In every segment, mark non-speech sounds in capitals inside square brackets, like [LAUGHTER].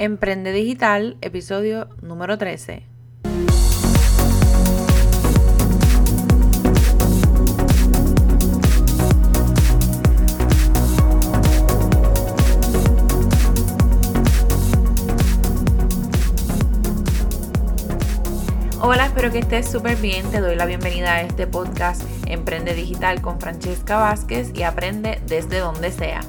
Emprende Digital, episodio número 13. Hola, espero que estés súper bien. Te doy la bienvenida a este podcast Emprende Digital con Francesca Vázquez y aprende desde donde sea,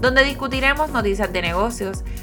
donde discutiremos noticias de negocios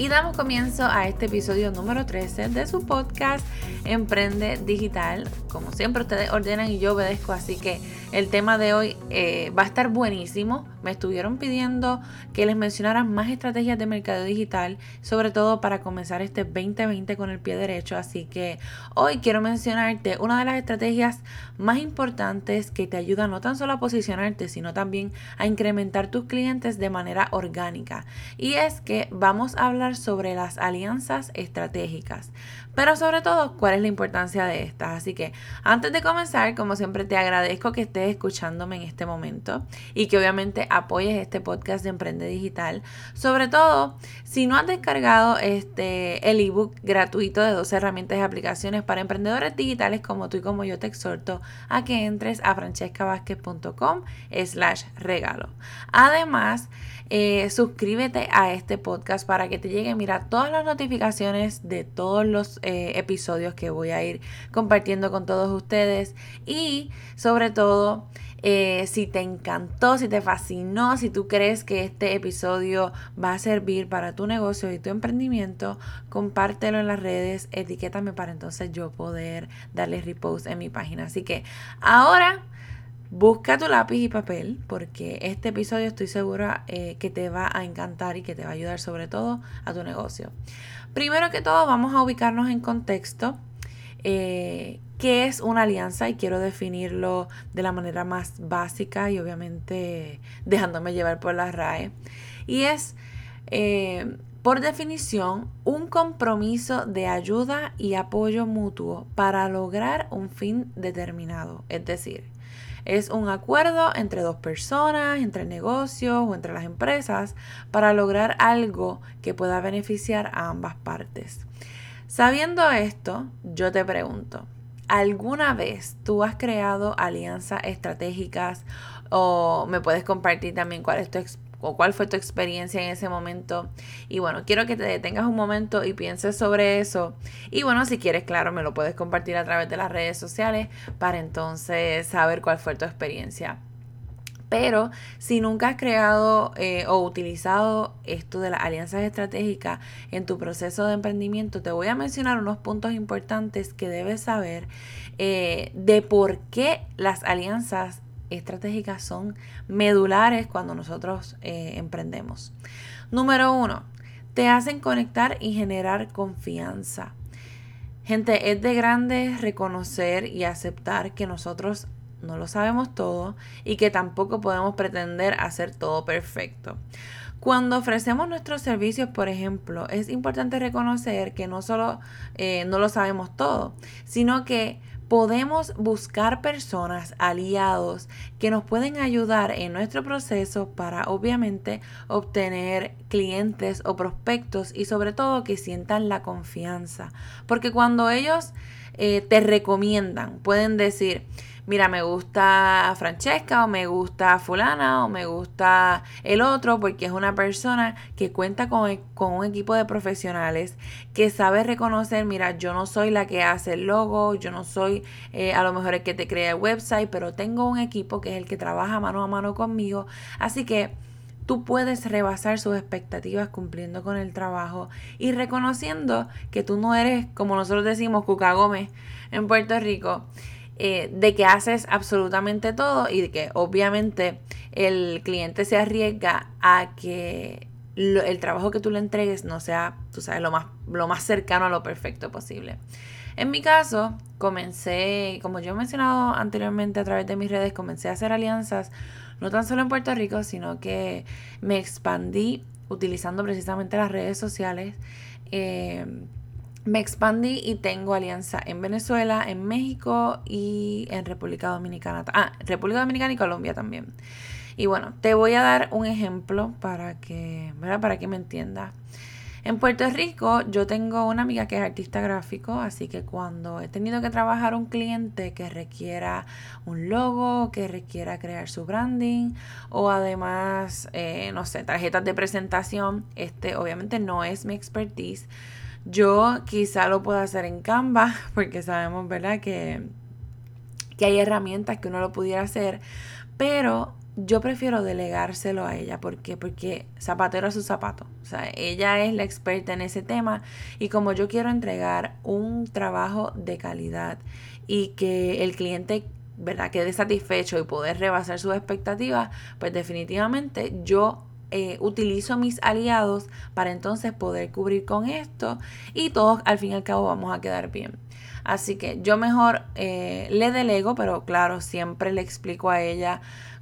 Y damos comienzo a este episodio número 13 de su podcast Emprende Digital. Como siempre ustedes ordenan y yo obedezco, así que el tema de hoy eh, va a estar buenísimo. Me estuvieron pidiendo que les mencionara más estrategias de mercado digital, sobre todo para comenzar este 2020 con el pie derecho. Así que hoy quiero mencionarte una de las estrategias más importantes que te ayuda no tan solo a posicionarte, sino también a incrementar tus clientes de manera orgánica. Y es que vamos a hablar sobre las alianzas estratégicas. Pero sobre todo, cuál es la importancia de estas. Así que antes de comenzar, como siempre, te agradezco que estés escuchándome en este momento y que obviamente apoyes este podcast de Emprende Digital. Sobre todo, si no has descargado este, el ebook gratuito de 12 herramientas y aplicaciones para emprendedores digitales como tú y como yo, te exhorto a que entres a francescavázquez.com slash regalo. Además, eh, suscríbete a este podcast para que te lleguen, mira, todas las notificaciones de todos los eh, episodios que voy a ir compartiendo con todos ustedes. Y sobre todo, eh, si te encantó, si te fascinó, si tú crees que este episodio va a servir para tu negocio y tu emprendimiento, compártelo en las redes, etiquétame para entonces yo poder darle repost en mi página. Así que ahora Busca tu lápiz y papel porque este episodio estoy segura eh, que te va a encantar y que te va a ayudar sobre todo a tu negocio. Primero que todo vamos a ubicarnos en contexto. Eh, ¿Qué es una alianza? Y quiero definirlo de la manera más básica y obviamente dejándome llevar por la RAE. Y es, eh, por definición, un compromiso de ayuda y apoyo mutuo para lograr un fin determinado. Es decir, es un acuerdo entre dos personas, entre negocios o entre las empresas para lograr algo que pueda beneficiar a ambas partes. Sabiendo esto, yo te pregunto, ¿alguna vez tú has creado alianzas estratégicas o me puedes compartir también cuál es tu experiencia? O cuál fue tu experiencia en ese momento. Y bueno, quiero que te detengas un momento y pienses sobre eso. Y bueno, si quieres, claro, me lo puedes compartir a través de las redes sociales para entonces saber cuál fue tu experiencia. Pero si nunca has creado eh, o utilizado esto de las alianzas estratégicas en tu proceso de emprendimiento, te voy a mencionar unos puntos importantes que debes saber eh, de por qué las alianzas estratégicas son medulares cuando nosotros eh, emprendemos. Número uno, te hacen conectar y generar confianza. Gente, es de grande reconocer y aceptar que nosotros no lo sabemos todo y que tampoco podemos pretender hacer todo perfecto. Cuando ofrecemos nuestros servicios, por ejemplo, es importante reconocer que no solo eh, no lo sabemos todo, sino que podemos buscar personas, aliados, que nos pueden ayudar en nuestro proceso para obviamente obtener clientes o prospectos y sobre todo que sientan la confianza. Porque cuando ellos eh, te recomiendan, pueden decir, mira, me gusta Francesca o me gusta fulana o me gusta el otro porque es una persona que cuenta con, e, un equipo de profesionales que sabe reconocer, mira, yo no soy la que hace el logo, yo no soy eh, a lo mejor el que te crea el website, pero tengo un equipo que es el que trabaja mano a mano conmigo. Así que tú puedes rebasar sus expectativas cumpliendo con el trabajo y reconociendo que tú no eres, como nosotros decimos, Cuca Gómez en Puerto Rico, eh, de que haces absolutamente todo y de que obviamente el cliente se arriesga a que el trabajo que tú le entregues no sea, tú sabes, lo más, lo más cercano a lo perfecto posible. En mi caso, comencé, como yo he mencionado anteriormente a través de mis redes, comencé a hacer alianzas no tan solo en Puerto Rico, sino que me expandí utilizando precisamente las redes sociales. Eh, me expandí y tengo alianza en Venezuela, en México y en República Dominicana. Ah, República Dominicana y Colombia también. Y bueno, te voy a dar un ejemplo para que, Para que me entiendas. En Puerto Rico yo tengo una amiga que es artista gráfico, así que cuando he tenido que trabajar un cliente que requiera un logo, que requiera crear su branding o además, eh, no sé, tarjetas de presentación, este obviamente no es mi expertise. Yo quizá lo pueda hacer en Canva [LAUGHS] porque sabemos, ¿verdad? Que, que hay herramientas que uno lo pudiera hacer, pero yo prefiero delegárselo a ella. ¿Por qué? Porque zapatero a su zapato. O sea, ella es la experta en ese tema y como yo quiero entregar un trabajo de calidad y que el cliente ¿verdad? quede satisfecho y poder rebasar sus expectativas, pues definitivamente yo eh, utilizo mis aliados para entonces poder cubrir con esto y todos al fin y al cabo vamos a quedar bien. Así que yo mejor eh, le delego, pero claro, siempre le explico a ella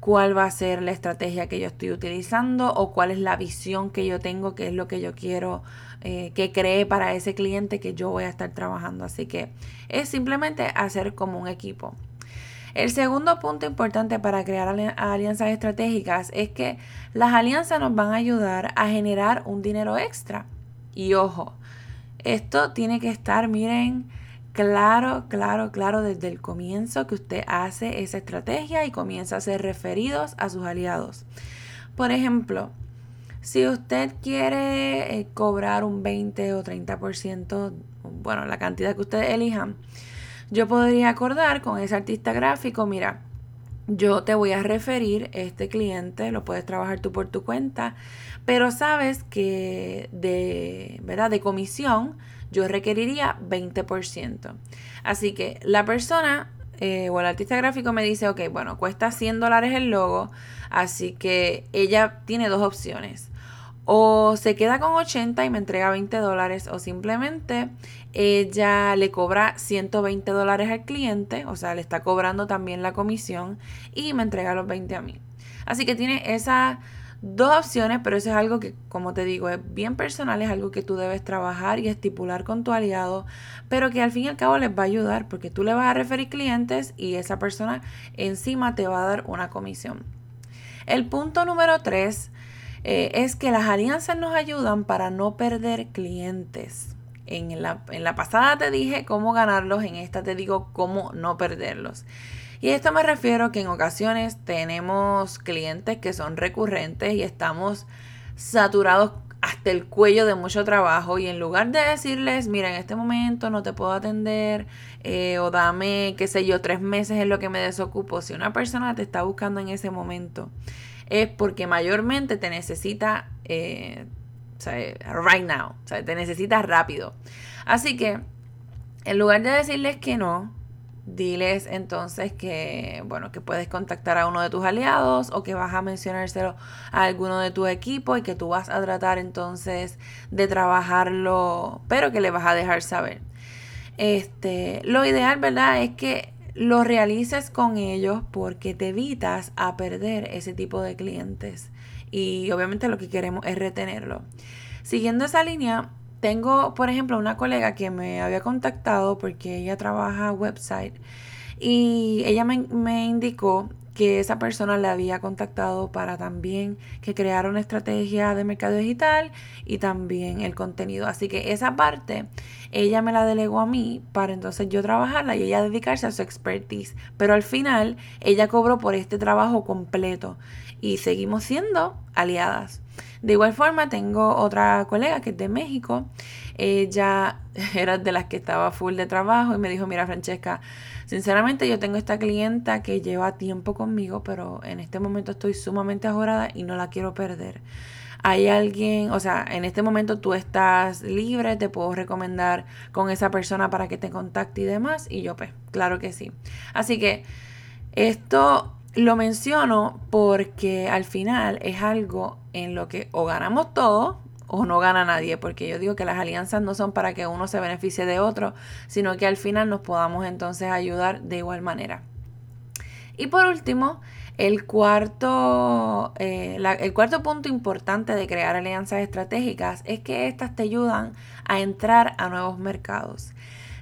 cuál va a ser la estrategia que yo estoy utilizando o cuál es la visión que yo tengo, qué es lo que yo quiero eh, que cree para ese cliente que yo voy a estar trabajando. Así que es simplemente hacer como un equipo. El segundo punto importante para crear alianzas estratégicas es que las alianzas nos van a ayudar a generar un dinero extra. Y ojo, esto tiene que estar, miren, claro, claro, claro desde el comienzo que usted hace esa estrategia y comienza a hacer referidos a sus aliados. Por ejemplo, si usted quiere eh, cobrar un 20 o 30%, bueno, la cantidad que ustedes elijan, yo podría acordar con ese artista gráfico, mira, yo te voy a referir este cliente, lo puedes trabajar tú por tu cuenta, pero sabes que de, ¿verdad? de comisión yo requeriría 20%. Así que la persona eh, o el artista gráfico me dice, ok, bueno, cuesta 100 dólares el logo, así que ella tiene dos opciones. O se queda con 80 y me entrega 20 dólares, o simplemente ella le cobra 120 dólares al cliente, o sea, le está cobrando también la comisión y me entrega los 20 a mí. Así que tiene esa dos opciones, pero eso es algo que, como te digo, es bien personal, es algo que tú debes trabajar y estipular con tu aliado, pero que al fin y al cabo les va a ayudar porque tú le vas a referir clientes y esa persona encima te va a dar una comisión. El punto número tres eh, es que las alianzas nos ayudan para no perder clientes. En la, en la pasada te dije cómo ganarlos, en esta te digo cómo no perderlos. Y a esto me refiero que en ocasiones tenemos clientes que son recurrentes y estamos saturados hasta el cuello de mucho trabajo y en lugar de decirles, mira, en este momento no te puedo atender eh, o dame, qué sé yo, tres meses en lo que me desocupo, si una persona te está buscando en ese momento, es porque mayormente te necesita, eh, right now, sea, te necesita rápido. Así que, en lugar de decirles que no, diles entonces que, bueno, que puedes contactar a uno de tus aliados o que vas a mencionárselo a alguno de tu equipo y que tú vas a tratar entonces de trabajarlo, pero que le vas a dejar saber. Este, lo ideal, ¿verdad? Es que lo realices con ellos porque te evitas a perder ese tipo de clientes. Y obviamente lo que queremos es retenerlo. Siguiendo esa línea, tengo, por ejemplo, una colega que me había contactado porque ella trabaja website y ella me, me indicó que esa persona le había contactado para también que creara una estrategia de mercado digital y también el contenido. Así que esa parte ella me la delegó a mí para entonces yo trabajarla y ella dedicarse a su expertise. Pero al final ella cobró por este trabajo completo y seguimos siendo aliadas. De igual forma, tengo otra colega que es de México. Ella [LAUGHS] era de las que estaba full de trabajo y me dijo, mira Francesca, sinceramente yo tengo esta clienta que lleva tiempo conmigo, pero en este momento estoy sumamente ajorada y no la quiero perder. Hay alguien, o sea, en este momento tú estás libre, te puedo recomendar con esa persona para que te contacte y demás. Y yo, pues, claro que sí. Así que esto lo menciono porque al final es algo en lo que o ganamos todos o no gana nadie, porque yo digo que las alianzas no son para que uno se beneficie de otro, sino que al final nos podamos entonces ayudar de igual manera. Y por último, el cuarto, eh, el cuarto punto importante de crear alianzas estratégicas es que éstas te ayudan a entrar a nuevos mercados.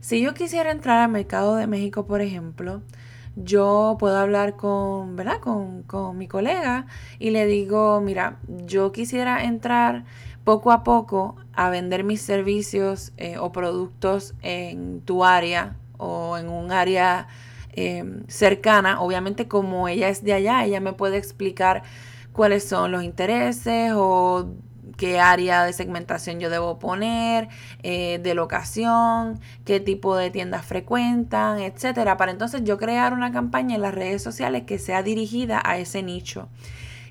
Si yo quisiera entrar al mercado de México, por ejemplo, yo puedo hablar con, ¿verdad? Con, con, mi colega y le digo, mira, yo quisiera entrar poco a poco a vender mis servicios eh, o productos en tu área o en un área eh, cercana. Obviamente como ella es de allá, ella me puede explicar cuáles son los intereses o qué área de segmentación yo debo poner, eh, de locación, qué tipo de tiendas frecuentan, etcétera, para entonces yo crear una campaña en las redes sociales que sea dirigida a ese nicho.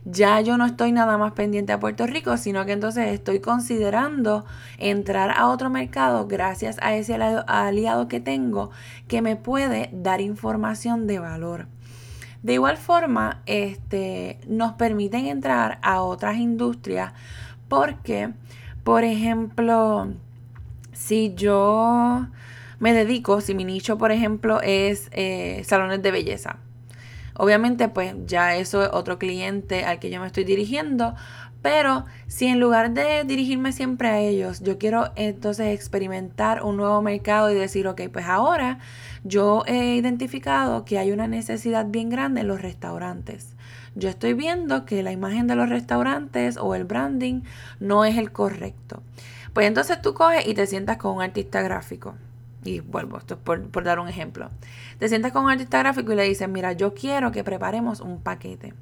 Ya yo no estoy nada más pendiente a Puerto Rico, sino que entonces estoy considerando entrar a otro mercado gracias a ese aliado que tengo que me puede dar información de valor. De igual forma, este, nos permiten entrar a otras industrias porque, por ejemplo, si yo me dedico, si mi nicho, por ejemplo, es eh, salones de belleza, obviamente pues ya eso es otro cliente al que yo me estoy dirigiendo, pero si en lugar de dirigirme siempre a ellos, yo quiero entonces experimentar un nuevo mercado y decir, ok, pues ahora yo he identificado que hay una necesidad bien grande en los restaurantes yo estoy viendo que la imagen de los restaurantes o el branding no es el correcto. Pues entonces tú coges y te sientas con un artista gráfico. Y vuelvo, esto es por, dar un ejemplo. Te sientas con un artista gráfico y le dices, mira, yo quiero que preparemos un paquete.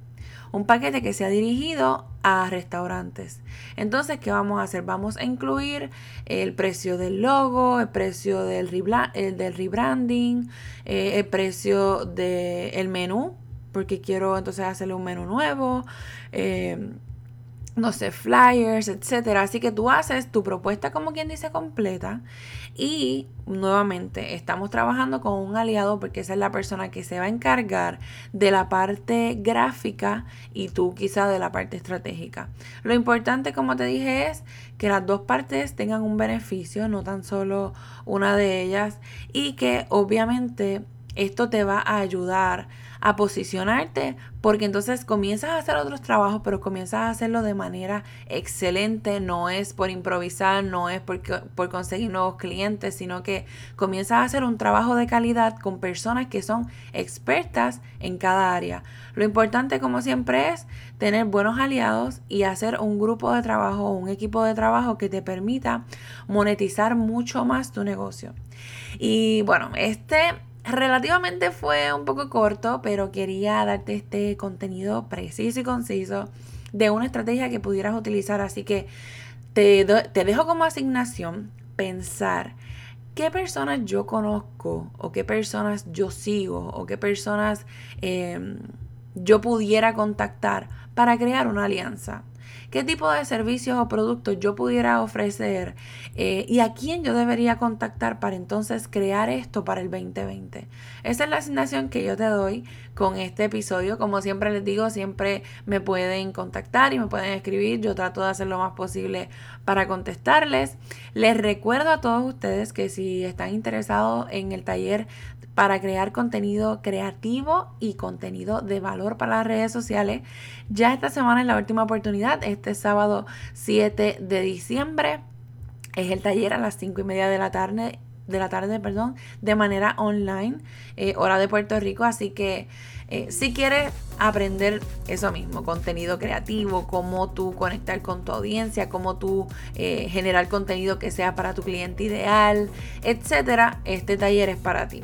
Un paquete que sea dirigido a restaurantes. Entonces, ¿qué vamos a hacer? Vamos a incluir el precio del logo, el precio del, del rebranding, eh, el precio del menú, porque quiero entonces hacerle un menú nuevo, eh, no sé, flyers, etcétera. Así que tú haces tu propuesta como quien dice completa y nuevamente estamos trabajando con un aliado porque esa es la persona que se va a encargar de la parte gráfica y tú quizá de la parte estratégica. Lo importante, como te dije, es que las dos partes tengan un beneficio, no tan solo una de ellas y que obviamente esto te va a ayudar a posicionarte porque entonces comienzas a hacer otros trabajos, pero comienzas a hacerlo de manera excelente, no es por improvisar, no es por, por conseguir nuevos clientes, sino que comienzas a hacer un trabajo de calidad con personas que son expertas en cada área. Lo importante, como siempre, es tener buenos aliados y hacer un grupo de trabajo, un equipo de trabajo que te permita monetizar mucho más tu negocio. Y bueno, este relativamente fue un poco corto, pero quería darte este contenido preciso y conciso de una estrategia que pudieras utilizar. Así que te, dejo como asignación pensar qué personas yo conozco o qué personas yo sigo o qué personas em, yo pudiera contactar para crear una alianza qué tipo de servicios o productos yo pudiera ofrecer eh, y a quién yo debería contactar para entonces crear esto para el 2020. Esa es la asignación que yo te doy con este episodio. Como siempre les digo, siempre me pueden contactar y me pueden escribir. Yo trato de hacer lo más posible para contestarles. Les recuerdo a todos ustedes que si están interesados en el taller para crear contenido creativo y contenido de valor para las redes sociales. Ya esta semana es la última oportunidad, este sábado 7 de diciembre. Es el taller a las 5 y media de la tarde, de la tarde, perdón, de manera online, eh, hora de Puerto Rico. Así que eh, si quieres aprender eso mismo, contenido creativo, cómo tú conectar con tu audiencia, cómo tú eh, generar contenido que sea para tu cliente ideal, etcétera, este taller es para ti.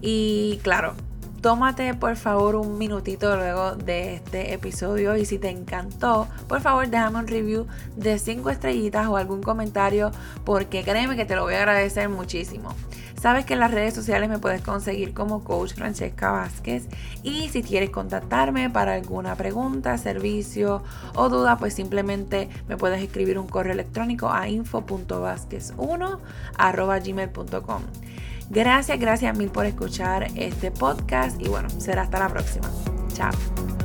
Y claro, tómate por favor un minutito luego de este episodio y si te encantó, por favor déjame un review de 5 estrellitas o algún comentario porque créeme que te lo voy a agradecer muchísimo. Sabes que en las redes sociales me puedes conseguir como coach Francesca Vázquez y si quieres contactarme para alguna pregunta, servicio o duda, pues simplemente me puedes escribir un correo electrónico a info.vázquez1 gmail.com. Gracias, gracias mil por escuchar este podcast y bueno, será hasta la próxima. Chao.